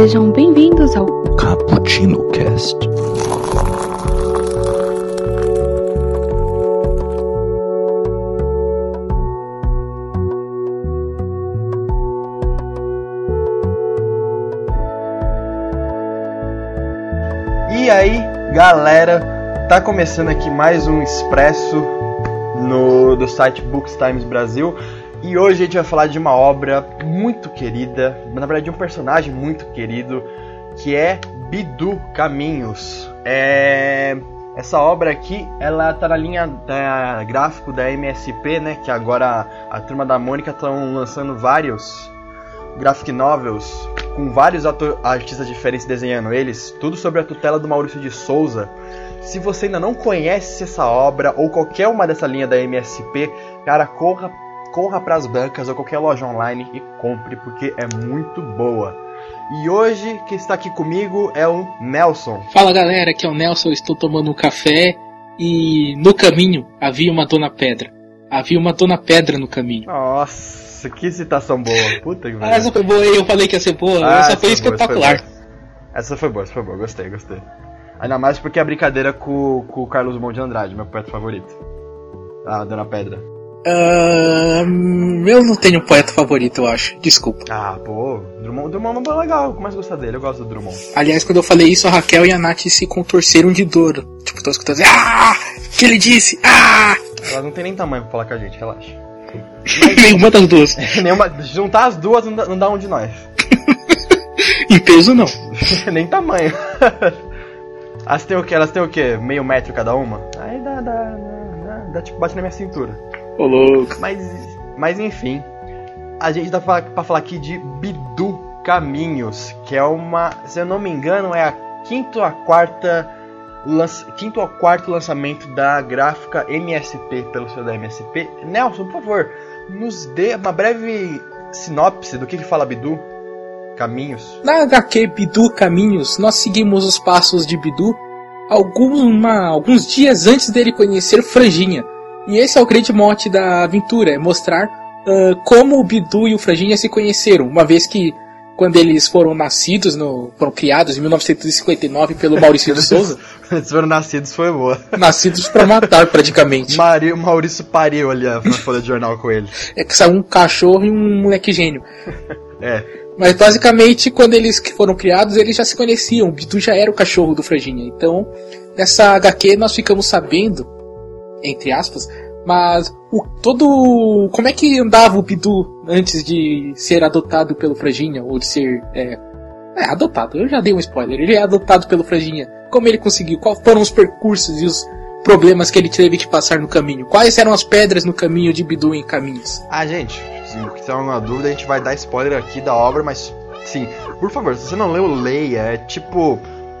Sejam bem-vindos ao Cappuccino Cast. E aí, galera, tá começando aqui mais um expresso no do site Books Times Brasil. E hoje a gente vai falar de uma obra muito querida, na verdade de um personagem muito querido, que é Bidu Caminhos. É... Essa obra aqui, ela tá na linha da gráfico da MSP, né? Que agora a turma da Mônica estão lançando vários graphic novels com vários artistas diferentes desenhando eles, tudo sobre a tutela do Maurício de Souza. Se você ainda não conhece essa obra ou qualquer uma dessa linha da MSP, cara, corra, corra para as bancas ou qualquer loja online e compre porque é muito boa. E hoje quem está aqui comigo é o Nelson. Fala galera, aqui é o Nelson, estou tomando um café e no caminho havia uma dona pedra. Havia uma dona pedra no caminho. Nossa, que citação boa. Puta que Ah, essa foi boa, eu falei que ia ser boa, Ah, essa foi essa foi boa, espetacular. essa Essa foi boa, essa foi boa, gostei, gostei. Ainda mais porque é brincadeira com, com o Carlos Mão de Andrade, meu poeta favorito. Ah, Dona Pedra. Ah, eu não tenho poeta favorito, eu acho. Desculpa. Ah, pô, Drummond, Drummond é legal, eu a gostar dele, eu gosto do Drummond. Aliás, quando eu falei isso, a Raquel e a Nath se contorceram de dor. Tipo, tô escutando assim, ah! que ele disse? Ah! Ela não tem nem tamanho pra falar com a gente, relaxa. Nenhuma das duas. Nenhuma, juntar as duas não dá, não dá um de nós. Em peso, não. nem tamanho. Elas têm o quê? Elas têm o quê? Meio metro cada uma? Aí dá, dá, dá, dá tipo, bate na minha cintura. Ô, louco. Mas, mas enfim, a gente tá pra, pra falar aqui de Bidu Caminhos, que é uma, se eu não me engano, é a quinto a quarta lança, quinto a quarto lançamento da gráfica MSP pelo seu da MSP. Nelson, por favor, nos dê uma breve sinopse do que, que fala Bidu Caminhos. Na HQ Bidu Caminhos, nós seguimos os passos de Bidu alguma, alguns dias antes dele conhecer Franjinha. E esse é o grande mote da aventura, é mostrar ah, como o Bidu e o Franjinha se conheceram, uma vez que quando eles foram nascidos, no, foram criados em 1959 pelo Maurício de Souza, Eles foram nascidos, foi boa. nascidos pra matar praticamente. Mari, Maurício pariu ali na folha de jornal com ele. É que saiu um cachorro e um moleque gênio. É, Mas basicamente, quando eles foram criados, eles já se conheciam. O Bidu já era o cachorro do Franjinha. Então, nessa HQ nós ficamos sabendo, entre aspas, mas o todo. Como é que andava o Bidu antes de ser adotado pelo Franjinha? Ou de ser. É, é, adotado. Eu já dei um spoiler. Ele é adotado pelo Franjinha. Como ele conseguiu? Quais foram os percursos e os problemas que ele teve que passar no caminho? Quais eram as pedras no caminho de Bidu em caminhos? Ah, gente, se tiver alguma dúvida, a gente vai dar spoiler aqui da obra, mas sim, por favor, se você não leu, leia. É tipo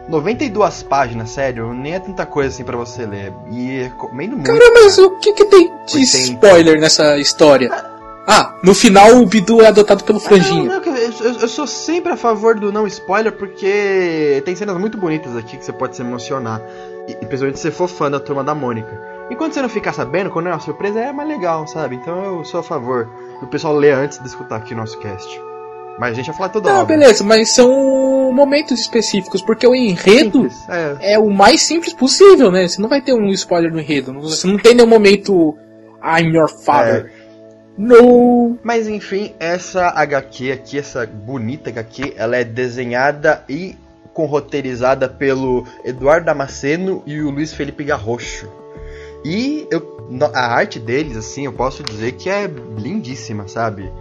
92 páginas, sério, nem é tanta coisa assim pra você ler. E recomendo muito. Cara, mas o que que tem de 80. spoiler nessa história? Ah, no final o Bidu é adotado pelo Não, Franjinha. não, eu, eu- eu sou sempre a favor do não spoiler, porque tem cenas muito bonitas aqui que você pode se emocionar. E, principalmente se você for fã da turma da Mônica. E quando você não ficar sabendo, quando é uma surpresa, é mais legal, sabe? Então eu sou a favor do pessoal ler antes de escutar aqui o nosso cast. Mas a gente vai falar toda Não, obra. beleza, mas são momentos específicos, porque o enredo Simples, É, é o mais simples possível, né? Você não vai ter um spoiler no enredo. Você não tem nenhum momento I'm your father. No. Mas enfim, essa HQ aqui, essa bonita HQ, ela é desenhada e com roteirizada pelo Eduardo Damasceno e o Luiz Felipe Garrocho. E eu, a arte deles, assim, eu posso dizer que é lindíssima, sabe?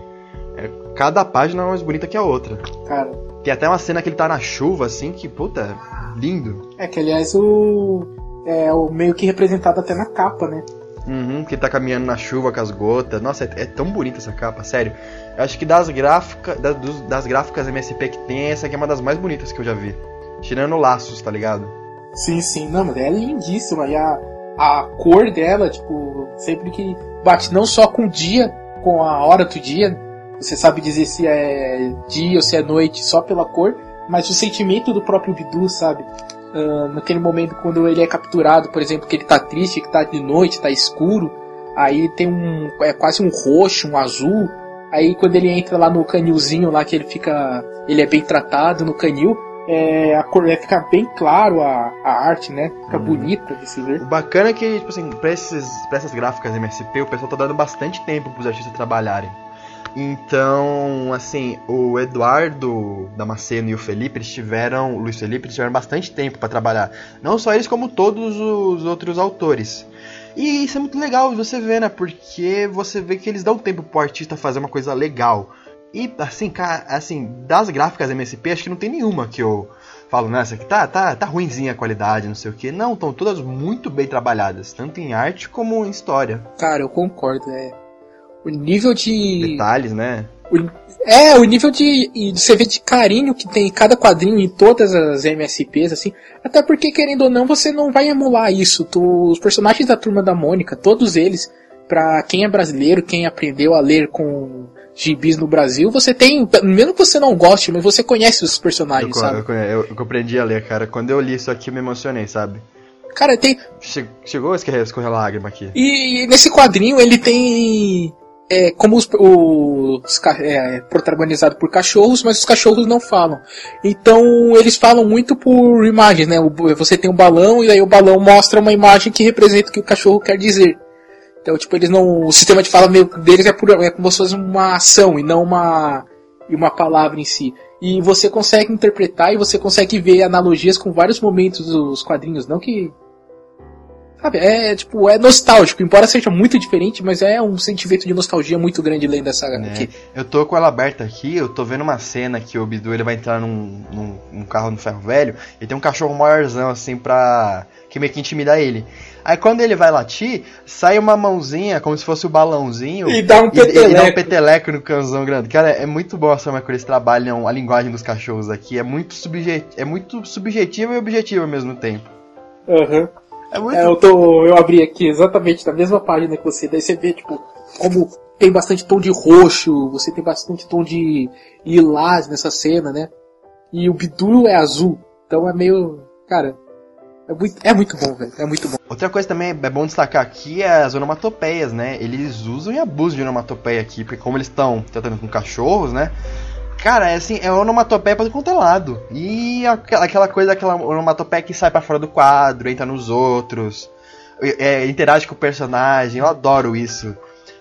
É, cada página é mais bonita que a outra. Cara, Tem até uma cena que ele tá na chuva, assim, que, puta, lindo. é que aliás o. É o meio que representado até na capa, né? Uhum, que ele tá caminhando na chuva com as gotas. Nossa, é, é tão bonita essa capa, sério. Eu acho que das gráficas, das, dos- das gráficas MSP que tem, essa aqui é uma das mais bonitas que eu já vi. Tirando laços, tá ligado? Sim, sim, não, mas é lindíssima. E a, a cor dela, tipo, sempre que bate não só com o dia, com a hora do dia, você sabe dizer se é dia ou se é noite só pela cor, mas o sentimento do próprio Bidu, sabe? Ah, naquele momento quando ele é capturado, por exemplo, que ele tá triste, que tá de noite, tá escuro, aí tem um. é quase um roxo, um azul, Aí quando ele entra lá no canilzinho lá que ele fica. ele é bem tratado no canil, é, a cor, é, fica bem claro a, a arte, né? Fica Hum. bonita de se ver. O bacana é que, tipo assim, pra, esses, pra essas gráficas MSP, o pessoal tá dando bastante tempo pros artistas trabalharem. Então, assim, o Eduardo Damasceno e o Felipe, eles tiveram, o Luiz Felipe, eles tiveram bastante tempo pra trabalhar. Não só eles, como todos os outros autores. E isso é muito legal você ver, né? Porque você vê que eles dão tempo pro artista fazer uma coisa legal. E, assim, cara, assim, das gráficas MSP, acho que não tem nenhuma que eu falo, nessa aqui tá, tá, tá ruimzinha a qualidade, não sei o que. Não, estão todas muito bem trabalhadas, tanto em arte como em história. Cara, eu concordo, é. O nível de. Detalhes, né? o- é, o nível de, e de você vê de carinho que tem em cada quadrinho em todas as MSPs, assim. Até porque, querendo ou não, você não vai emular isso. Tu- os personagens da turma da Mônica, todos eles, pra quem é brasileiro, quem aprendeu a ler com gibis no Brasil, você tem. Mesmo que você não goste, mas você conhece os Eu, personagens, co- sabe? eu, eu, eu aprendi a ler, cara. Quando eu li isso aqui, eu me emocionei, sabe? Cara, tem. Che- chegou a escorrer, escorrer a lágrima aqui. E nesse quadrinho ele tem. É, como os, os ca- é, protagonizado por cachorros, mas os cachorros não falam. Então eles falam muito por imagens, né? Você tem um balão e aí o balão mostra uma imagem que representa o que o cachorro quer dizer. Então, tipo, eles não. O sistema de fala meio deles é, por, é como se fosse uma ação e não uma, uma palavra em si. E você consegue interpretar e você consegue ver analogias com vários momentos dos quadrinhos. Não que Sabe, é tipo, é nostálgico, embora seja muito diferente, mas é um sentimento de nostalgia muito grande lendo essa Né? aqui. Eu tô com ela aberta aqui, eu tô vendo uma cena que o Bidu ele vai entrar num, num, num carro no ferro velho e tem um cachorro maiorzão assim pra. que meio que intimida ele. Aí quando ele vai latir, sai uma mãozinha, como se fosse o balãozinho. E dá um e- e dá um peteleco. peteleco no cãozão grande. Cara, é muito bom a forma que eles trabalham a linguagem dos cachorros aqui. É muito, subjet... é muito subjetiva e objetiva ao mesmo tempo. Aham. É muito. É, eu tô. Eu abri aqui exatamente na mesma página que você, daí você vê, tipo, como tem bastante tom de roxo, você tem bastante tom de lilás nessa cena, né? E o Bidu é azul. Então é meio. Cara. É muito, é muito bom, velho. É muito bom. Outra coisa também é bom destacar aqui é as onomatopeias, né? Eles usam e abusam de onomatopeia aqui, porque como eles estão tratando com cachorros, né? Cara, é assim, é onomatopeia pra todo quanto é lado. E aquela aquela coisa, aquela onomatopeia que sai pra fora do quadro, entra nos outros, é, interage com o personagem, eu adoro isso.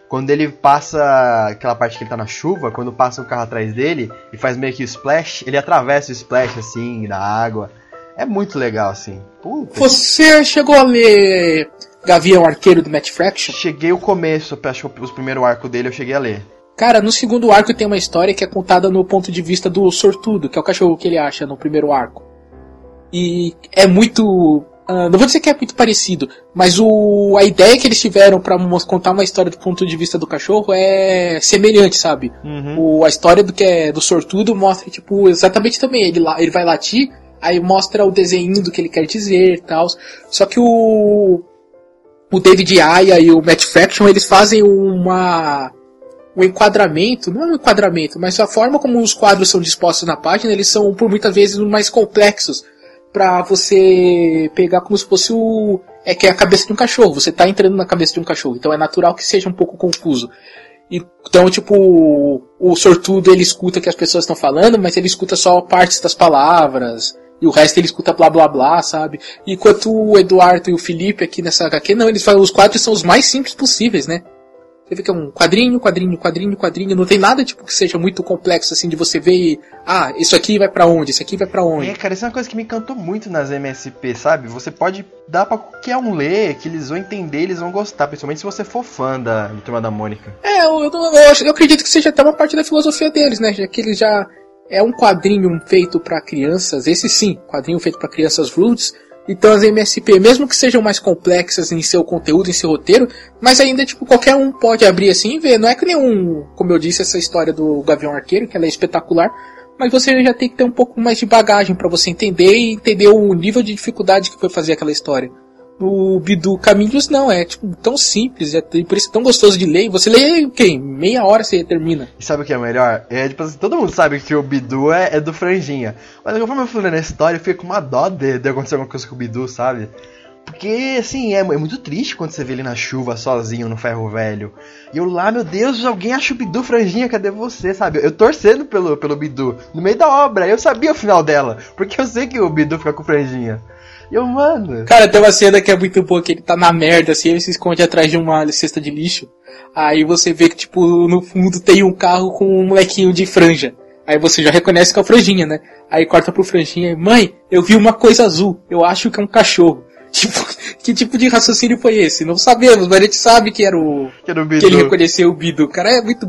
Quando ele passa aquela parte que ele tá na chuva, quando passa um carro atrás dele e faz meio que o splash, ele atravessa o splash assim, da água. É muito legal, assim. Puta Você chegou a ler Gavião Arqueiro do Matt Fraction? Cheguei o começo, acho que os primeiros arcos dele eu cheguei a ler. Cara, no segundo arco tem uma história que é contada no ponto de vista do sortudo, que é o cachorro que ele acha no primeiro arco. E é muito. ah, não vou dizer que é muito parecido, mas o, a ideia que eles tiveram pra mos- contar uma história do ponto de vista do cachorro é semelhante, sabe? O, a história do que é do sortudo mostra, tipo, exatamente também. Ele, ele vai latir, aí mostra o desenho do que ele quer dizer e tal. Só que o. O David Aya e o Matt Fraction, eles fazem uma o enquadramento, não é um enquadramento, mas a forma como os quadros são dispostos na página, eles são por muitas vezes mais complexos para você pegar como se fosse o é que é a cabeça de um cachorro. Você tá entrando na cabeça de um cachorro, então é natural que seja um pouco confuso. Então, tipo, o, sortudo ele escuta o que as pessoas estão falando, mas ele escuta só partes das palavras. E o resto ele escuta blá blá blá, sabe? Enquanto o Eduardo e o Felipe aqui nessa HQ, não, eles falam, os quadros são os mais simples possíveis, né? Você vê que é um quadrinho, quadrinho, quadrinho, quadrinho. Não tem nada tipo que seja muito complexo assim de você ver. e, Ah, isso aqui vai pra onde? Isso aqui vai pra onde? É, cara, isso é uma coisa que me encantou muito nas MSP, sabe? Você pode dar pra qualquer um ler, que eles vão entender, eles vão gostar, principalmente se você for fã da do Turma da Mônica. É, eu, eu, eu eu acredito que seja até uma parte da filosofia deles, né? Já que eles já é um quadrinho feito pra crianças, esse sim, quadrinho feito pra crianças roots. Então as MSP, mesmo que sejam mais complexas em seu conteúdo, em seu roteiro, mas ainda tipo qualquer um pode abrir assim e ver. Não é que nenhum, como eu disse, essa história do Gavião Arqueiro, que ela é espetacular, mas você já tem que ter um pouco mais de bagagem pra você entender e entender o nível de dificuldade que foi fazer aquela história. No Bidu Caminhos não, é tipo tão simples, é t- por isso é tão gostoso de ler. E Você lê quem? Meia hora você termina. E sabe o que é melhor? É, tipo assim, todo mundo sabe que o Bidu é, é do Franjinha. Mas conforme eu fui lendo a história, eu fiquei com uma dó de, de acontecer alguma coisa com o Bidu, sabe? Porque, assim, é, é, muito triste quando você vê ele na chuva sozinho no ferro velho. E eu lá, meu Deus, alguém acha o Bidu franjinha, cadê você, sabe? Eu torcendo pelo, pelo Bidu no meio da obra. Eu sabia o final dela, porque eu sei que o Bidu fica com franjinha. Eu, mano. Cara, tem uma cena que é muito boa, que ele tá na merda, assim, ele se esconde atrás de uma cesta de lixo. Aí você vê que, tipo, no fundo tem um carro com um molequinho de franja. Aí você já reconhece que é o franjinha, né? Aí corta pro franjinha e, mãe, eu vi uma coisa azul, eu acho que é um cachorro. Tipo, que tipo de raciocínio foi esse? Não sabemos, mas a gente sabe que era o. Que, era o que ele reconheceu o Bidu. O cara é muito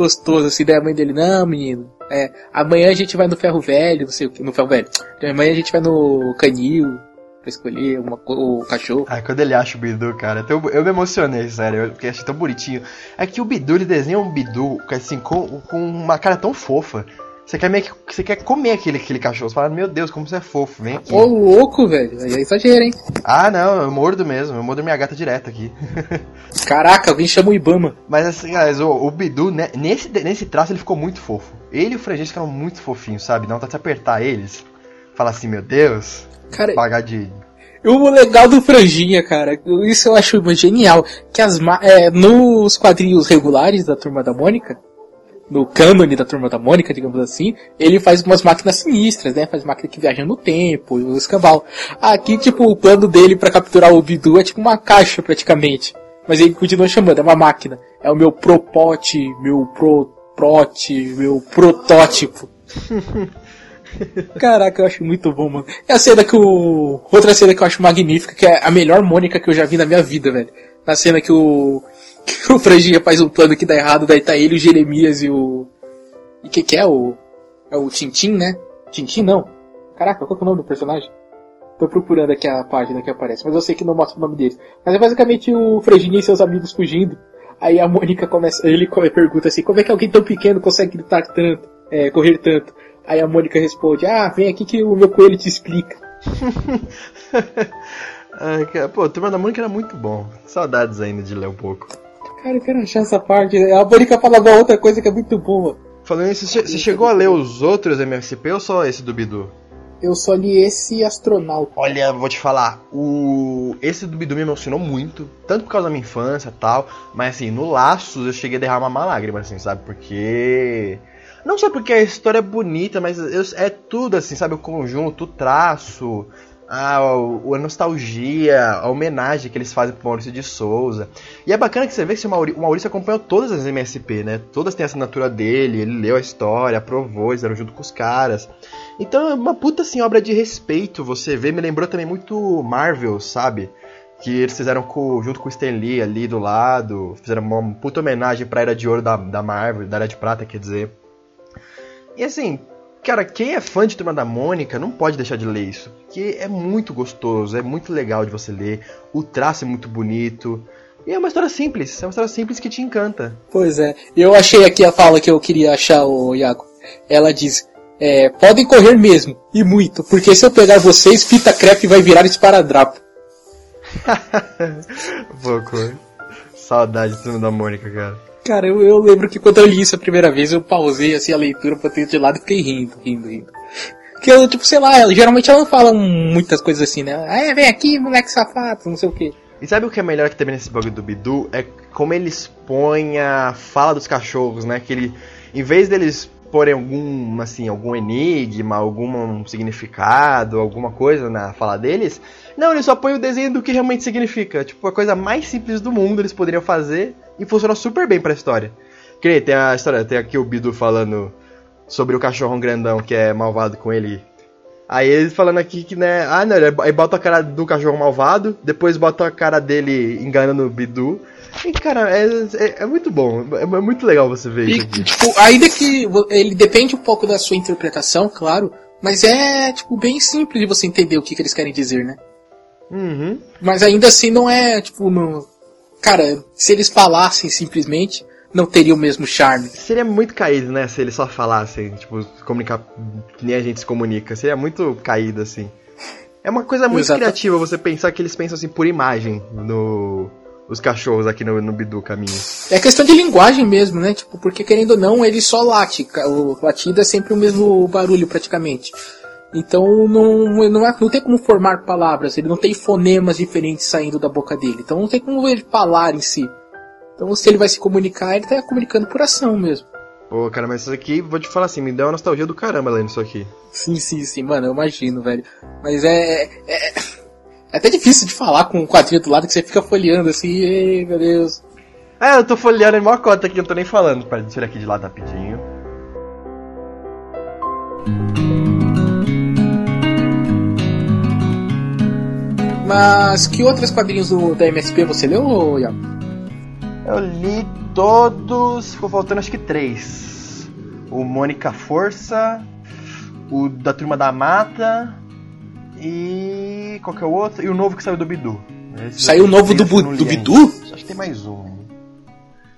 gostoso, assim, daí a mãe dele, não, menino. É, amanhã a gente vai no ferro velho, não sei o que, no ferro velho. Amanhã a gente vai no canil pra escolher uma, o cachorro. Ah, quando ele acha o Bidu, cara, eu, eu me emocionei, sério, porque achei tão bonitinho. É que o Bidu, ele desenha um Bidu, assim, com, com uma cara tão fofa. Você quer, meio que, você quer comer aquele, aquele cachorro. Você fala, meu Deus, como você é fofo, vem aqui. Ô, louco, velho. Aí é exagero, hein? Ah, não, eu mordo mesmo. Eu mordo minha gata direto aqui. Caraca, alguém chama o Ibama. Mas assim, guys, o, o Bidu, né, nesse, nesse traço, ele ficou muito fofo. Ele e o Frangês ficaram muito fofinhos, sabe? Não tá de apertar eles. Fala assim, meu Deus. Cara, pagar de. O legal do Franjinha, cara, isso eu acho genial. Que as é, nos quadrinhos regulares da Turma da Mônica, no cânone da Turma da Mônica, digamos assim, ele faz umas máquinas sinistras, né? Faz máquina que viaja no tempo, o escambau. Aqui, tipo, o plano dele para capturar o Bidu é tipo uma caixa, praticamente. Mas ele continua chamando, é uma máquina. É o meu propote, meu pro prote, meu protótipo. Caraca, eu acho muito bom, mano. É a cena que o. Outra cena que eu acho magnífica, que é a melhor Mônica que eu já vi na minha vida, velho. Na cena que o que o Franjinha faz um plano que dá errado, daí tá ele, o Jeremias e o. E que que é o. É o Tintin, né? Tintin não. Caraca, qual é o nome do personagem? Tô procurando aqui a página que aparece, mas eu sei que não mostra o nome deles. Mas é basicamente o Franjinha e seus amigos fugindo. Aí a Mônica começa, ele pergunta assim, como é que alguém tão pequeno consegue gritar tanto, é, correr tanto? Aí a Mônica responde, ah, vem aqui que o meu coelho te explica. Ai, pô, Turma da Mônica era muito bom. Saudades ainda de ler um pouco. Cara, eu quero achar essa parte. A Mônica falava outra coisa que é muito boa. Falando isso, você chegou a ler os outros MSP ou só esse do Bidu? Eu só li esse astronauta. Olha, vou te falar, o esse do Bidu me emocionou muito, tanto por causa da minha infância e tal, mas assim, no Laços eu cheguei a derramar uma lágrima, assim, sabe? Porque. Não sei porque a história é bonita, mas é tudo assim, sabe? O conjunto, o traço, a, a, nostalgia, a homenagem que eles fazem pro Maurício de Souza. E é bacana que você vê que o Maurício, o Maurício acompanhou todas as MSP, né? Todas têm a assinatura dele, ele leu a história, aprovou, eles eram junto com os caras. Então é uma puta assim, obra de respeito, você vê, me lembrou também muito Marvel, sabe? Que eles fizeram com, junto com o Stan Lee ali do lado, fizeram uma puta homenagem pra Era de Ouro da, da Marvel, da Era de Prata, quer dizer. E assim, Cara, quem é fã de Turma da Mônica não pode deixar de ler isso. Porque é muito gostoso, é muito legal de você ler. O traço é muito bonito. E é uma história simples, é uma história simples que te encanta. Pois é. Eu achei aqui a fala que eu queria achar, o Iago. Ela diz: é, podem correr mesmo, e muito, porque se eu pegar vocês, fita crepe vai virar esparadrapo. Pouco. Saudade de Turma da Mônica, cara. Cara, eu, eu lembro que quando eu li isso a primeira vez, eu pausei assim a leitura ter de lado e fiquei rindo, rindo, rindo. Que eu, tipo, sei lá, ela, geralmente ela não fala muitas coisas assim, né? Ah, é, vem aqui, moleque safado, não sei o que. E sabe o que é melhor que também nesse bug do Bidu? É como ele expõe a fala dos cachorros, né? Que ele, em vez deles porem algum, assim, algum enigma, algum significado, alguma coisa na fala deles, não, ele só põe o desenho do que realmente significa. Tipo, a coisa mais simples do mundo eles poderiam fazer e funciona super bem pra história. Que tem a história, tem aqui o Bidu falando sobre o cachorrão grandão que é malvado com ele. Aí ele falando aqui que, né, ah, não, aí bota a cara do cachorro malvado, depois bota a cara dele enganando o Bidu. E, cara, é, é, é muito bom, é, é, muito legal você ver e, isso aqui. Tipo, ainda que ele depende um pouco da sua interpretação, claro, mas é, tipo, bem simples de você entender o que, que eles querem dizer, né? Uhum. Mas ainda assim não é, tipo, no... Cara, se eles falassem simplesmente, não teria o mesmo charme. Seria muito caído, né? Se eles só falassem, tipo, comunicar que nem a gente se comunica. Seria muito caído, assim. É uma coisa muito Exato. criativa você pensar que eles pensam assim por imagem no. Os cachorros aqui no, no Bidu caminho. É questão de linguagem mesmo, né? Tipo, porque querendo ou não, ele só late. O latido é sempre o mesmo barulho praticamente. Então não, não, é, não tem como formar palavras, ele não tem fonemas diferentes saindo da boca dele. Então não tem como ele falar em si. Então se ele vai se comunicar, ele tá comunicando por ação mesmo. Pô, cara, mas isso aqui, vou te falar assim, me deu uma nostalgia do caramba lendo isso aqui. Sim, sim, sim, mano, eu imagino, velho. Mas é. É, é até difícil de falar com um quadrinho do lado que você fica folheando assim, ei, meu Deus. É, eu tô folheando em maior cota aqui, eu tô nem falando. Pera, tirar aqui de lado rapidinho. Mas que outros quadrinhos do, da MSP você leu, Iago? Eu li todos, ficou faltando acho que três. O Mônica Força, o da Turma da Mata e qual que é o outro? E o novo que saiu do Bidu. Esse saiu o novo do, do Bidu? Acho que tem mais um.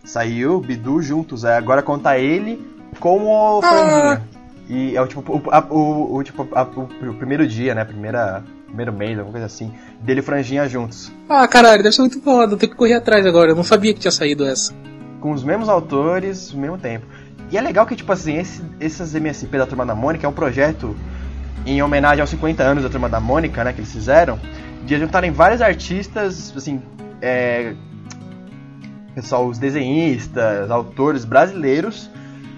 Saiu Bidu juntos, é, agora conta ele com o ah. E é o tipo, o, a, o, o tipo a, o, o, primeiro dia, né? Primeira, primeiro mês, alguma coisa assim. Dele e Franjinha juntos. Ah, caralho, deve ser muito foda. Tenho que correr atrás agora. Eu não sabia que tinha saído essa. Com os mesmos autores, mesmo tempo. E é legal que, tipo assim, esse, essas MSP da Turma da Mônica é um projeto em homenagem aos 50 anos da Turma da Mônica, né? Que eles fizeram. De juntarem vários artistas, assim, é, pessoal, os desenhistas, autores brasileiros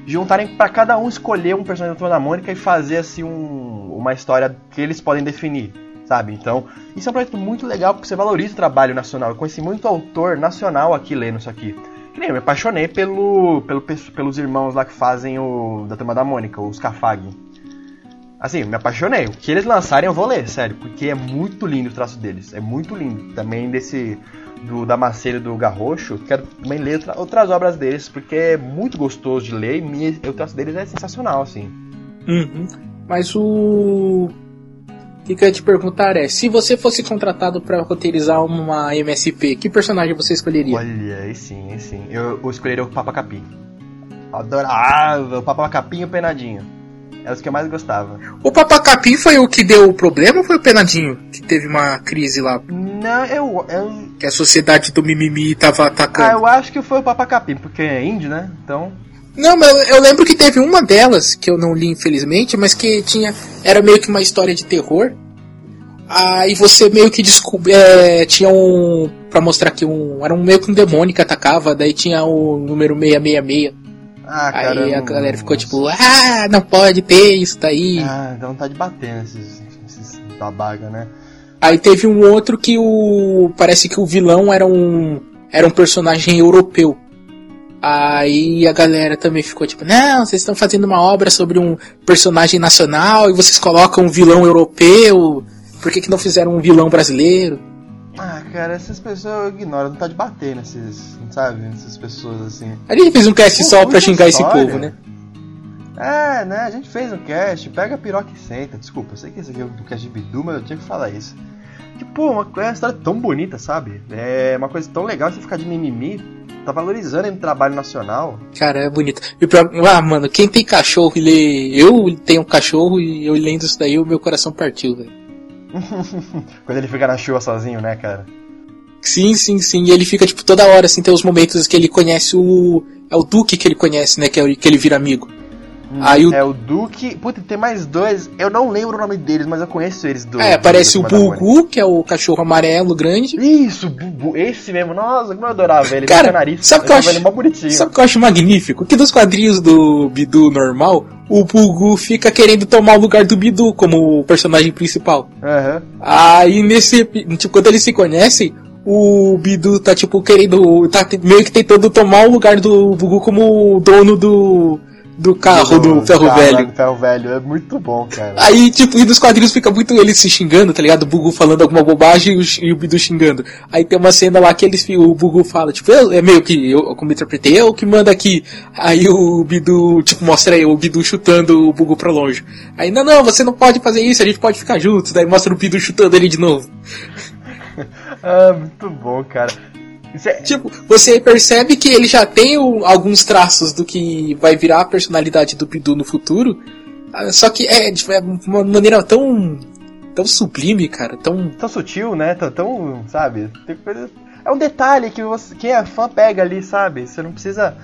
juntarem para cada um escolher um personagem da Turma da Mônica e fazer assim um, uma história que eles podem definir, sabe? Então, isso é um projeto muito legal porque você valoriza o trabalho nacional. Eu conheci muito autor nacional aqui lendo isso aqui. Que nem eu me apaixonei pelo, pelo, pelos irmãos lá que fazem o da Turma da Mônica, os Cafag. Assim, me apaixonei. O que eles lançarem eu vou ler, sério, porque é muito lindo o traço deles. É muito lindo. Também desse do Damasceno do Garrocho, quero também ler outra, outras obras deles, porque é muito gostoso de ler e o traço deles é sensacional, assim. Uhum. Mas o. O que, eu ia te perguntar é: se você fosse contratado para roteirizar uma MSP, que personagem você escolheria? Olha, aí sim, aí sim. Eu, eu escolheria o Papa Capim. Adorava o Papa Capim e o Penadinho. É os que eu mais gostava. O Papacapim foi o que deu o problema ou foi o Penadinho que teve uma crise lá? Não, eu. eu... Que a sociedade do mimimi tava atacando. Ah, eu acho que foi o Papacapim, porque é índio, né? Então. Não, mas eu lembro que teve uma delas, que eu não li infelizmente, mas que tinha. Era meio que uma história de terror. Aí você meio que descobre. É, tinha um. Pra mostrar que um. Era um meio que um demônio que atacava, daí tinha o número 666. Ah, cara, aí a galera ficou tipo, ah, não pode ter isso daí. Ah, dá vontade de bater nesses, nesses babaga, né? Aí teve um outro que o. Parece que o vilão era um. Era um personagem europeu. Aí a galera também ficou tipo, não, vocês estão fazendo uma obra sobre um personagem nacional e vocês colocam um vilão europeu. Por que, que não fizeram um vilão brasileiro? Ah, cara, essas pessoas eu ignoro, não tá de bater nesses, sabe, nessas pessoas assim. A gente fez um cast Pô, só pra xingar história. esse povo, né? É, né, a gente fez um cast, pega a piroca e senta. Desculpa, eu sei que esse aqui é um cast de Bidu, mas eu tinha que falar isso. Que, pô, uma, é uma história tão bonita, sabe? É uma coisa tão legal você ficar de mimimi, tá valorizando o trabalho nacional. Cara, é bonito. Ah, mano, quem tem cachorro e lê. Eu tenho um cachorro e eu lendo isso daí, o meu coração partiu, velho. Quando ele fica na chuva sozinho, né, cara? Sim, sim, sim. E ele fica, tipo, toda hora, assim, tem os momentos que ele conhece o. É o Duque que ele conhece, né? Que, é, que ele vira amigo. Hum, Aí o... É o Duque. Puta, tem mais dois. Eu não lembro o nome deles, mas eu conheço eles dois. É, aparece o Bugu, que é o cachorro amarelo grande. Isso, Bugu, esse mesmo. Nossa, como eu adorava ele. Cara, nariz, sabe o que eu acho? Sabe que eu acho magnífico? Que dos quadrinhos do Bidu normal, o Bugu fica querendo tomar o lugar do Bidu como personagem principal. Uhum. Aí nesse. Tipo, quando eles se conhecem, o Bidu tá tipo querendo. tá meio que tentando tomar o lugar do Bugu como dono do do carro do, do ferro carro, velho. Do ferro velho, é muito bom, cara. Aí, tipo, e nos quadrinhos fica muito eles se xingando, tá ligado? O Bugu falando alguma bobagem e o, e o Bidu xingando. Aí tem uma cena lá que eles, o Bugu fala, tipo, eu, é meio que, eu, como interpretei, eu que manda aqui. Aí o Bidu, tipo, mostra aí o Bidu chutando o Bugu pra longe. Aí, não, não, você não pode fazer isso, a gente pode ficar juntos. Daí mostra o Bidu chutando ele de novo. ah, muito bom, cara. É... Tipo, você percebe que ele já tem o, alguns traços do que vai virar a personalidade do Bidu no futuro. Ah, só que é de é uma maneira tão. tão sublime, cara. Tão. Tão sutil, né? Tão, tão sabe? É um detalhe que você, quem é fã pega ali, sabe? Você não precisa.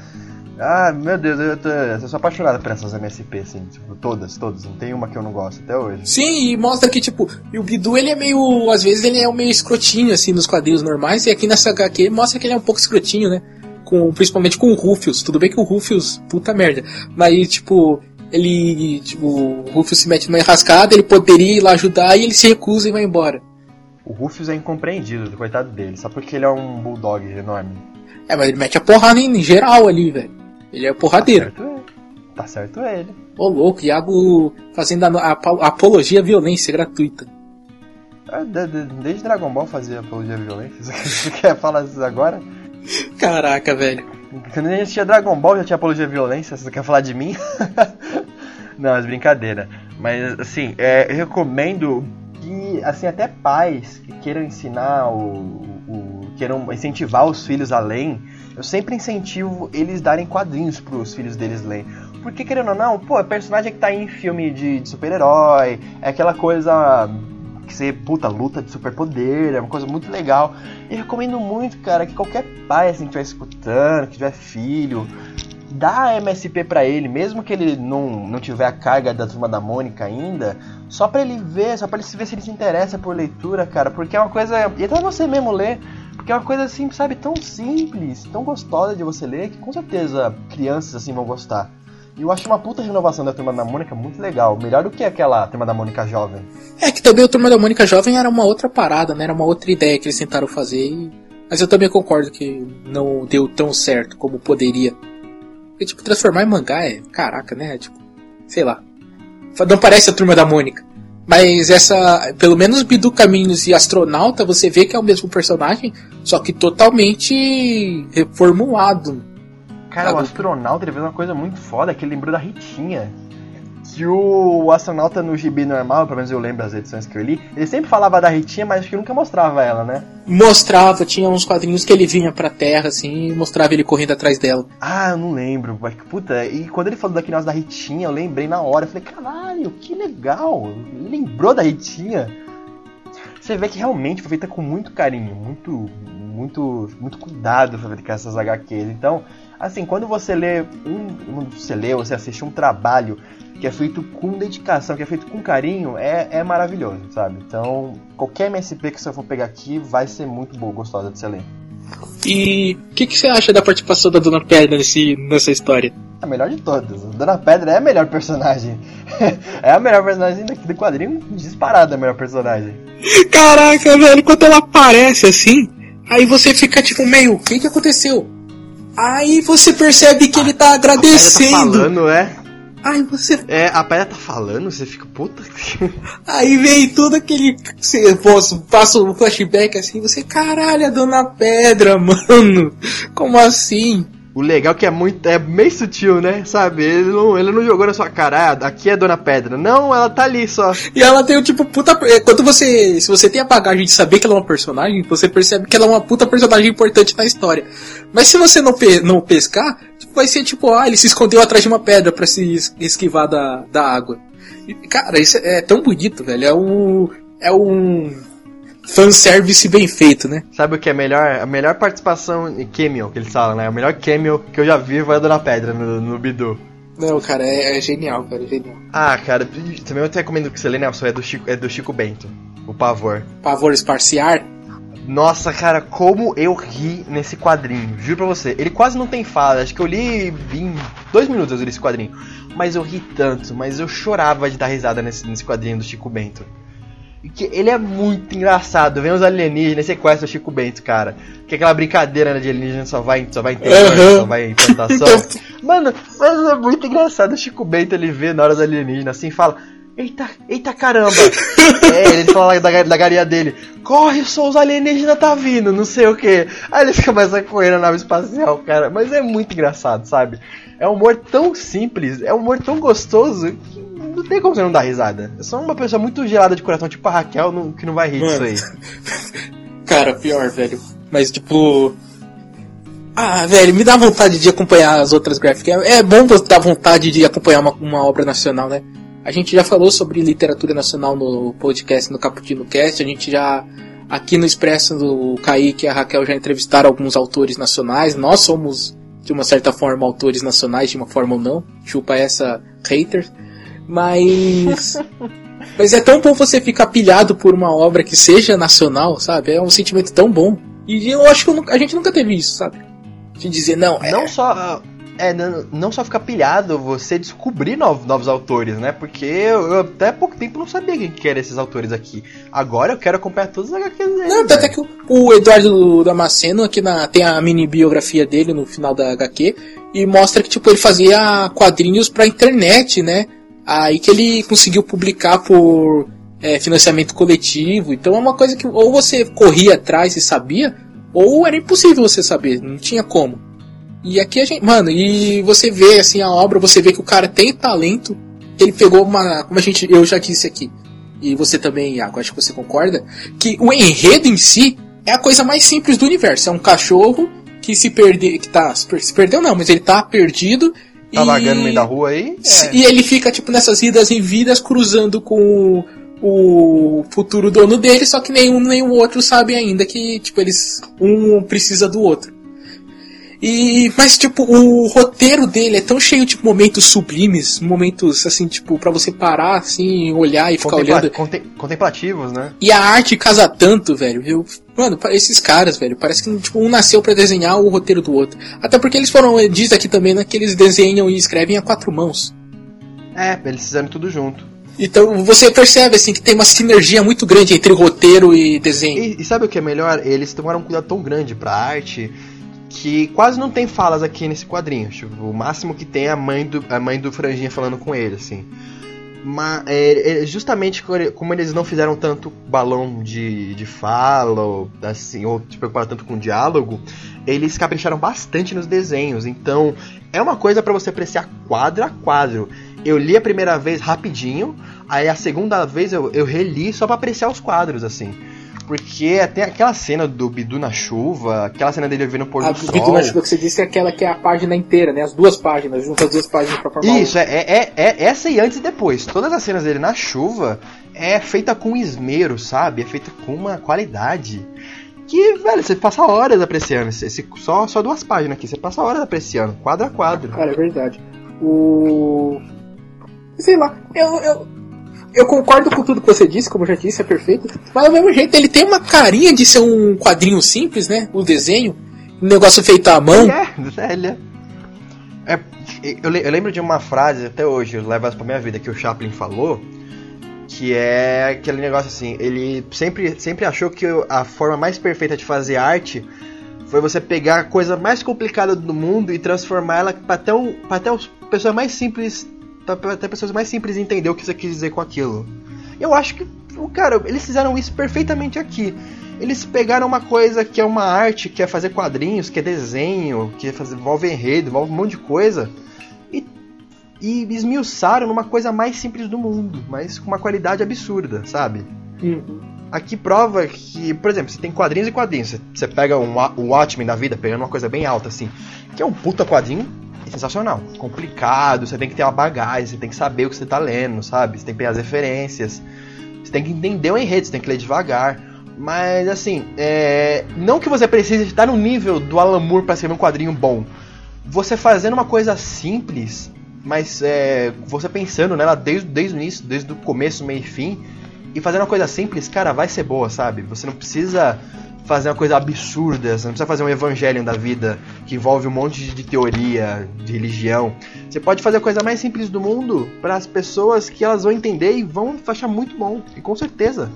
Ah, meu Deus, eu, tô, eu sou apaixonado por essas MSP, assim, tipo, todas, todas. Não tem uma que eu não gosto até hoje. Sim, e mostra que, tipo, e o Bidu ele é meio. Às vezes ele é meio escrotinho, assim, nos quadrinhos normais, e aqui nessa HQ mostra que ele é um pouco escrotinho, né? Com, principalmente com o Rufius. Tudo bem que o Rufius, puta merda. Mas, tipo, ele. Tipo, o Rufius se mete numa enrascada, ele poderia ir lá ajudar e ele se recusa e vai embora. O Rufius é incompreendido, coitado dele, só porque ele é um bulldog enorme. É, mas ele mete a porrada em, em geral ali, velho. Ele é porradeiro. Tá certo ele. Tá certo ele. Ô louco, Iago fazendo a, apologia à violência gratuita. De- Desde Dragon Ball fazia apologia à violência. Você quer falar isso agora? Caraca, velho. Quando a gente tinha Dragon Ball já tinha apologia à violência, você quer falar de mim? Não, mas brincadeira. Mas assim, é, eu recomendo que assim, até pais que queiram ensinar o, o- queiram incentivar os filhos a ler, eu sempre incentivo eles darem quadrinhos pros filhos deles lerem. Porque querendo ou não, pô, é personagem que tá em filme de, de super-herói, é aquela coisa que você, puta, luta de superpoder, é uma coisa muito legal. E recomendo muito, cara, que qualquer pai assim que estiver escutando, que tiver filho, dá MSP pra ele, mesmo que ele não, não tiver a carga da turma da Mônica ainda, só pra ele ver, só pra ele ver se ele se interessa por leitura, cara, porque é uma coisa. E até você mesmo ler, porque é uma coisa assim, sabe, tão simples, tão gostosa de você ler, que com certeza crianças assim vão gostar. E eu acho uma puta renovação da turma da Mônica muito legal, melhor do que aquela turma da Mônica jovem. É que também o Turma da Mônica Jovem era uma outra parada, né? Era uma outra ideia que eles tentaram fazer. e- Mas eu também concordo que não deu tão certo como poderia. Porque, tipo, transformar em mangá é. Caraca, né? Tipo, sei lá. Não parece a Turma da Mônica. Mas essa. Pelo menos Bidu Caminhos e Astronauta, você vê que é o mesmo personagem, só que totalmente reformulado. Cara, o Tá, astronauta ele fez uma coisa muito foda, que ele lembrou da Ritinha. Que o astronauta no gibi normal, pelo menos eu lembro das edições que eu li, ele sempre falava da Ritinha, mas acho que nunca mostrava ela, né? Mostrava, tinha uns quadrinhos que ele vinha pra terra, assim, e mostrava ele correndo atrás dela. Ah, eu não lembro. mas que Puta, e quando ele falou daqui nós da Ritinha, eu lembrei na hora. Eu falei, caralho, que legal. Lembrou da Ritinha. Você vê que realmente foi feita com muito carinho, muito, muito, muito cuidado pra fabricar essas HQs. Então, assim, quando você lê um, você lê, você assiste um trabalho que é feito com dedicação, que é feito com carinho, é, é maravilhoso, sabe? Então, qualquer MSP que você for pegar aqui vai ser muito boa, gostosa de você ler. E o que, que você acha da participação da Dona Pedra nesse, nessa história? A melhor de todas. Dona Pedra é a melhor personagem. é a melhor personagem daqui do quadrinho, disparada a melhor personagem. Caraca, velho, quando ela aparece assim, aí você fica tipo meio, o que que aconteceu? Aí você percebe que ele tá A tá agradecendo. falando, é. Aí você. É, a Pedra tá falando, você fica, puta. Aí vem tudo aquele. Você posso, passa um flashback assim, você, caralho, a Dona Pedra, mano. Como assim? O legal é que é muito. É meio sutil, né? Sabe? Ele não, ele não jogou na sua cara, ah, aqui é Dona Pedra. Não, ela tá ali só. E ela tem o tipo puta. é, Quando você. Se você tem a bagagem de saber que ela é uma personagem, você percebe que ela é uma puta personagem importante na história. Mas se você não, pe- não pescar, vai ser tipo, ah, ele se escondeu atrás de uma pedra pra se es- esquivar da, da água. E, cara, isso é tão bonito, velho. É um. É um. Fanservice bem feito, né? Sabe o que é melhor? A melhor participação em cameo que eles falam, né? O melhor cameo que eu já vi foi a Dona Pedra no, no Bidu. Não, cara, é, é genial, cara, é genial. Ah, cara, também eu te recomendo que você lê, Nelson, é do Chico, é do Chico Bento. O Pavor. Pavor esparciar. Nossa, cara, como eu ri nesse quadrinho. Juro pra você. Ele quase não tem fala. Acho que eu li em dois minutos eu li esse quadrinho. Mas eu ri tanto, mas eu chorava de dar risada nesse, nesse quadrinho do Chico Bento. Que ele é muito engraçado. Vem os alienígenas, sequestra o Chico Bento, cara. Que é aquela brincadeira né, de alienígena só vai, só vai em terror, Aham. só vai em plantação. Mano, mas é muito engraçado o Chico Bento ele vê na hora dos alienígenas assim e fala. Eita, eita caramba! é, ele fala da, da galinha dele, corre, só os alienígenas tá vindo, não sei o que. Aí ele começa a correr na nave espacial, cara. Mas é muito engraçado, sabe? É um humor tão simples, é um humor tão gostoso que não tem como você não dar risada. Eu sou uma pessoa muito gelada de coração, tipo a Raquel, não- que não vai rir disso Mano. aí. Cara, pior, velho. Mas, tipo. Ah, velho, me dá vontade de acompanhar as outras gráficas. É é bom dar vontade de acompanhar uma, uma obra nacional, né? A gente já falou sobre literatura nacional no podcast, no Caputino Cast. A gente já, aqui no Expresso do Kaique e a Raquel já entrevistaram alguns autores nacionais. Nós somos de uma certa forma, autores nacionais, de uma forma ou não. Chupa essa haters. Mas. mas é tão bom você ficar pilhado por uma obra que seja nacional, sabe? É um sentimento tão bom. E eu acho que a gente nunca teve isso, sabe? De dizer, não, é... Não só é, não, não só ficar pilhado, você descobrir novos, novos autores, né? Porque eu, eu até há pouco tempo não sabia quem que eram esses autores aqui. Agora eu quero acompanhar todos os HQs deles. Não, até que o, o Eduardo Damasceno aqui na, tem a mini biografia dele no final da HQ e mostra que tipo ele fazia quadrinhos pra internet, né? Aí que ele conseguiu publicar por é, financiamento coletivo. Então é uma coisa que ou você corria atrás e sabia, ou era impossível você saber, não tinha como. E aqui a gente. Mano, e você vê assim a obra, você vê que o cara tem talento. Ele pegou uma. Como a gente. Eu já disse aqui. E você também, Iago, acho que você concorda. Que o enredo em si é a coisa mais simples do universo. É um cachorro que se perdeu. Que tá. Se perdeu não, mas ele tá perdido. Tá e... vagando no meio da rua aí? É. E ele fica, tipo, nessas vidas em vidas cruzando com o futuro dono dele, só que nenhum nem o outro sabe ainda que, tipo, eles. Um precisa do outro. E, mas, tipo, o roteiro dele é tão cheio de momentos sublimes, momentos, assim, tipo, para você parar, assim, olhar e ficar Contempla olhando. Contem contemplativos, né? E a arte casa tanto, velho. Eu, mano, esses caras, velho, parece que, tipo, um nasceu para desenhar o roteiro do outro. Até porque eles foram, diz aqui também, né, que eles desenham e escrevem a quatro mãos. É, eles fizeram tudo junto. Então você percebe assim que tem uma sinergia muito grande entre roteiro e desenho. E, e sabe o que é melhor? Eles tomaram um cuidado tão grande pra arte que quase não tem falas aqui nesse quadrinho. Tipo, o máximo que tem é a mãe do, a mãe do Franjinha falando com ele, assim. Mas é, é, justamente como eles não fizeram tanto balão de, de fala, ou, assim, ou se preocuparam tanto com diálogo, eles capricharam bastante nos desenhos. Então é uma coisa para você apreciar quadro a quadro. Eu li a primeira vez rapidinho, aí a segunda vez eu, eu reli só para apreciar os quadros, assim. Porque tem aquela cena do Bidu na chuva, aquela cena dele vendo o pôr do sol. Bidu na chuva que você disse é aquela que é a página inteira, né? As duas páginas, junto as duas páginas pra formar Isso, é, é, é, essa e antes e depois. Todas as cenas dele na chuva é feita com esmero, sabe? É feita com uma qualidade. Que, velho, você passa horas apreciando. Esse, só, só duas páginas aqui, você passa horas apreciando, quadro a quadro. Cara, é verdade. O. Sei lá, eu, eu, eu concordo com tudo que você disse, como eu já disse, é perfeito. Mas ao mesmo jeito, ele tem uma carinha de ser um quadrinho simples, né? O desenho. Um negócio feito à mão. É, ele é. é eu, eu, lembro de uma frase até hoje, eu levo essa pra minha vida, que o Chaplin falou. Que é aquele negócio assim, ele sempre, sempre achou que a forma mais perfeita de fazer arte foi você pegar a coisa mais complicada do mundo e transformar ela para até, um, pra até as pessoas mais simples até pessoas mais simples entender o que você quis dizer com aquilo. Eu acho que, cara, eles fizeram isso perfeitamente aqui. Eles pegaram uma coisa que é uma arte, que é fazer quadrinhos, que é desenho, que é fazer, envolve enredo, envolve um monte de coisa, e, e esmiuçaram numa coisa mais simples do mundo, mas com uma qualidade absurda, sabe? Uhum. Aqui prova que, por exemplo, você tem quadrinhos e quadrinhos. Você, pega um, um Watchmen da vida, pegando uma coisa bem alta assim, que é um puta quadrinho, sensacional. Complicado, você tem que ter uma bagagem, você tem que saber o que você tá lendo, sabe? Você tem que pegar as referências, você tem que entender o enredo, você tem que ler devagar. Mas assim, é... não que você precise estar no nível do Alan Moore para escrever um quadrinho bom. Você fazendo uma coisa simples, mas é... você pensando nela desde, desde o início, desde o começo, meio e fim, e fazendo uma coisa simples, cara, vai ser boa, sabe? Você não precisa fazer uma coisa absurda, você não precisa fazer um evangelho da vida que envolve um monte de teoria, de religião. Você pode fazer a coisa mais simples do mundo para as pessoas que elas vão entender e vão achar muito bom, e com certeza.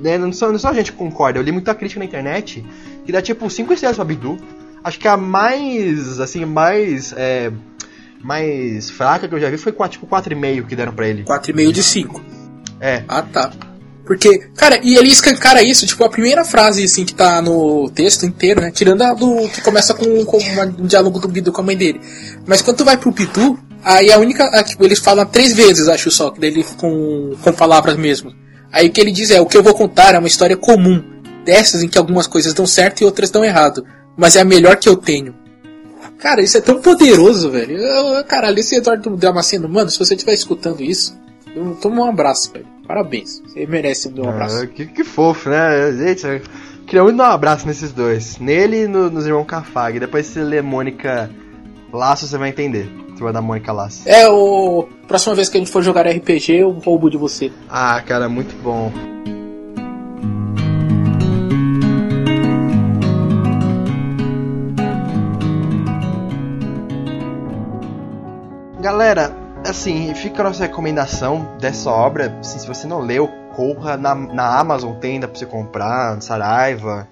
Né, não, só, não só a gente concorda, eu li muita crítica na internet que dá tipo 5 estrelas pra Bidu. Acho que a mais, assim, mais. É, mais fraca que eu já vi foi tipo 4,5 que deram pra ele. 4,5 de 5. É. Ah tá. Porque, cara, e ele escancara isso, tipo, a primeira frase, assim, que tá no texto inteiro, né? Tirando a do que começa com, com um diálogo do Bidu com a mãe dele. Mas quando tu vai pro Pitu, aí a única. A, tipo, eles falam três vezes, acho só, dele com, com palavras mesmo. Aí o que ele diz é: o que eu vou contar é uma história comum, dessas em que algumas coisas dão certo e outras dão errado. Mas é a melhor que eu tenho. Cara, isso é tão poderoso, velho. Caralho, esse Eduardo Damasceno, mano, se você estiver escutando isso, toma um abraço, velho. Parabéns. Você merece um abraço. Ah, que, que fofo, né? Gente, Queria muito dar um abraço nesses dois. Nele e no, nos irmãos Cafag. Depois se ler Mônica Laço, você vai entender. Você vai dar Mônica Laço. É, o. Próxima vez que a gente for jogar RPG, eu roubo de você. Ah, cara, muito bom. Galera, assim, fica a nossa recomendação dessa obra. Assim, se você não leu, corra na, na Amazon, tem, dá pra você comprar, no Saraiva.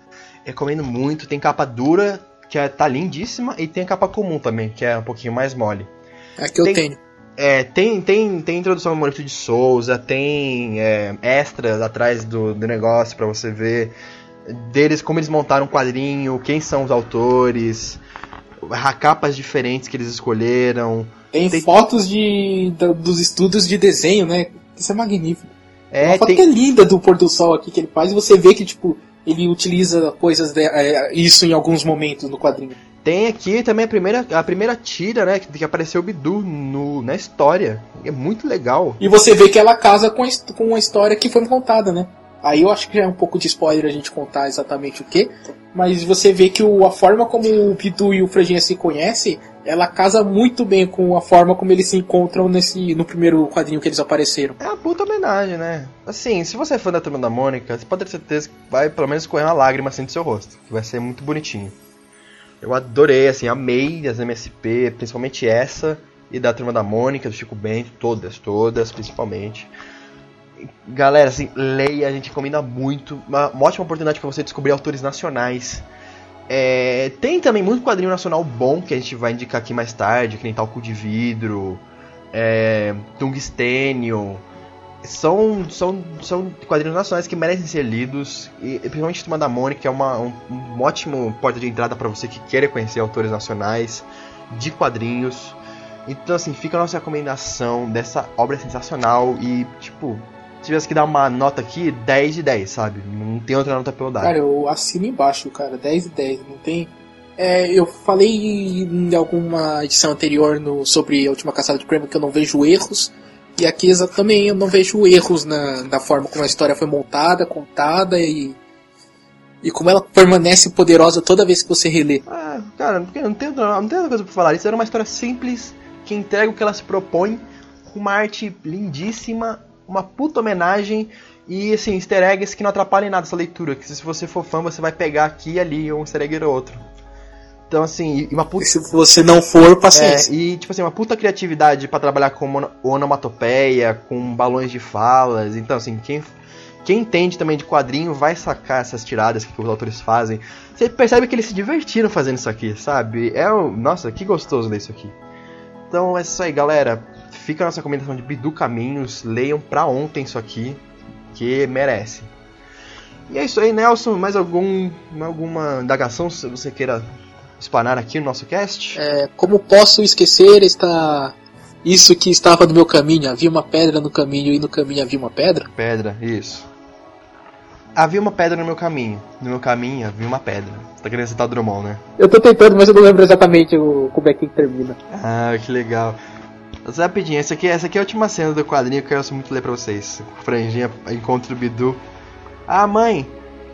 Recomendo muito. Tem capa dura, que é, tá lindíssima, e tem a capa comum também, que é um pouquinho mais mole. É que eu Tem- tenho. É, tem, tem, tem introdução ao Maurício de Souza, tem é, extras atrás do, do negócio pra você ver deles, como eles montaram o quadrinho, quem são os autores, capas diferentes que eles escolheram. Tem, tem- fotos de, da- dos estudos de desenho, né? Isso é magnífico. É, Uma foto tem- que é linda do pôr do sol aqui que ele faz e você vê que, tipo, ele utiliza coisas de- é, isso em alguns momentos no quadrinho. Tem aqui também a primeira, a primeira tira, né? Que, que apareceu o Bidu no, na história. É muito legal. E você vê que ela casa com a, com a história que foi contada, né? Aí eu acho que é um pouco de spoiler a gente contar exatamente o que, mas você vê que o- a forma como o Pitu e o Franjinha se conhecem, ela casa muito bem com a forma como eles se encontram nesse no primeiro quadrinho que eles apareceram. É uma puta homenagem, né? Assim, se você é fã da Turma da Mônica, você pode ter certeza que vai pelo menos correr uma lágrima assim do seu rosto. Que vai ser muito bonitinho. Eu adorei, assim, amei as MSP, principalmente essa, e da Turma da Mônica, do Chico Bento, todas, todas, principalmente. Galera, assim, leia, a gente recomenda muito. Uma, uma ótima oportunidade para você descobrir autores nacionais. É, tem também muito quadrinho nacional bom que a gente vai indicar aqui mais tarde, que nem Talco de Vidro, é, Tungstênio. São, são, são quadrinhos nacionais que merecem ser lidos, e principalmente Turma da Mônica, é uma, um, um ótimo porta de entrada para você que queira conhecer autores nacionais de quadrinhos. Então, assim, fica a nossa recomendação dessa obra sensacional e, tipo, tivesse que dar uma nota aqui, 10 de 10, sabe? Não tem outra nota pra eu dar. Cara, eu assino embaixo, cara, 10 e 10, não tem. É, eu falei em alguma edição anterior no, sobre a última caçada de prêmio que eu não vejo erros. E aqui também eu não vejo erros na, na forma como a história foi montada, contada e. E como ela permanece poderosa toda vez que você relê. Ah, cara, não tem, não tem outra não tem outra coisa pra falar. Isso era uma história simples, que entrega o que ela se propõe, com uma arte lindíssima, uma puta homenagem e, assim, easter eggs que não atrapalhem nada essa leitura. Que se você for fã, você vai pegar aqui e ali um easter egg ou outro. Então, assim, e uma puta E se você não for, É, paciência. e tipo assim, uma puta criatividade pra trabalhar com onomatopeia, com balões de falas. Então, assim, quem, quem entende também de quadrinho vai sacar essas tiradas que os autores fazem. Você percebe que eles se divertiram fazendo isso aqui, sabe? É nossa, que gostoso ler isso aqui. Então é isso aí, galera. Fica a nossa recomendação de Bidu Caminhos. Leiam pra ontem isso aqui, que merece. E é isso aí, Nelson. Mais algum, alguma indagação se você queira explanar aqui no nosso cast? É, como posso esquecer esta. Isso que estava no meu caminho? Havia uma pedra no caminho e no caminho havia uma pedra? Pedra, isso. Havia uma pedra no meu caminho. No meu caminho havia uma pedra. Você tá querendo citar o Drummond, né? Eu tô tentando, mas eu não lembro exatamente o, como é que termina. Ah, que legal. Rapidinho, essa aqui, essa aqui é a última cena do quadrinho que eu quero muito ler pra vocês. Franjinha, encontro do Bidu. Ah, mãe,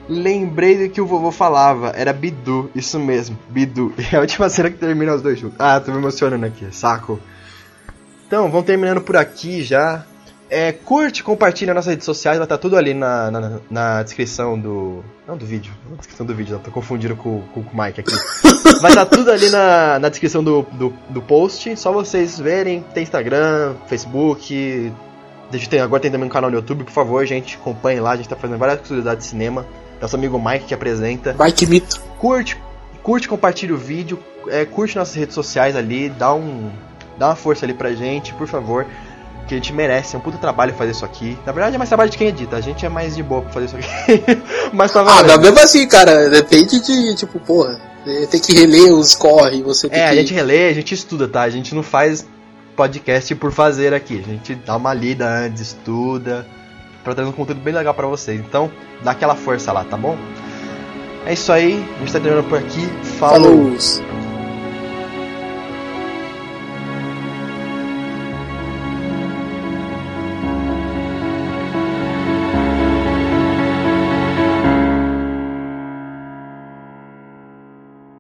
lembrei do que o vovô falava. Era Bidu, isso mesmo, Bidu. É a última cena que termina os dois juntos. Ah, tô me emocionando aqui, saco. Então, vamos terminando por aqui já. É, curte, compartilha nas redes sociais, vai estar tudo ali na, na, na descrição do. Não do vídeo, na descrição do vídeo, tô confundindo com, com, com o Mike aqui. Vai estar tudo ali na, na descrição do, do, do post, só vocês verem. Tem Instagram, Facebook. Tem, agora tem também um canal no YouTube, por favor, gente, acompanhe lá, a gente tá fazendo várias curiosidades de cinema. Nosso amigo Mike que apresenta. Que mito. Curte, curte, compartilha o vídeo, é, curte nossas redes sociais ali, dá um. Dá uma força ali pra gente, por favor. Que a gente merece, é um puta trabalho fazer isso aqui. Na verdade é mais trabalho de quem edita, a gente é mais de boa pra fazer isso aqui. Mas tá Ah, valendo. mas mesmo assim, cara, depende de, tipo, porra, tem que reler os corre, você tem É, a que... gente relê, a gente estuda, tá? A gente não faz podcast por fazer aqui. A gente dá uma lida antes, estuda, pra trazer um conteúdo bem legal pra vocês. Então, dá aquela força lá, tá bom? É isso aí, a gente tá terminando por aqui. Falou. Falou.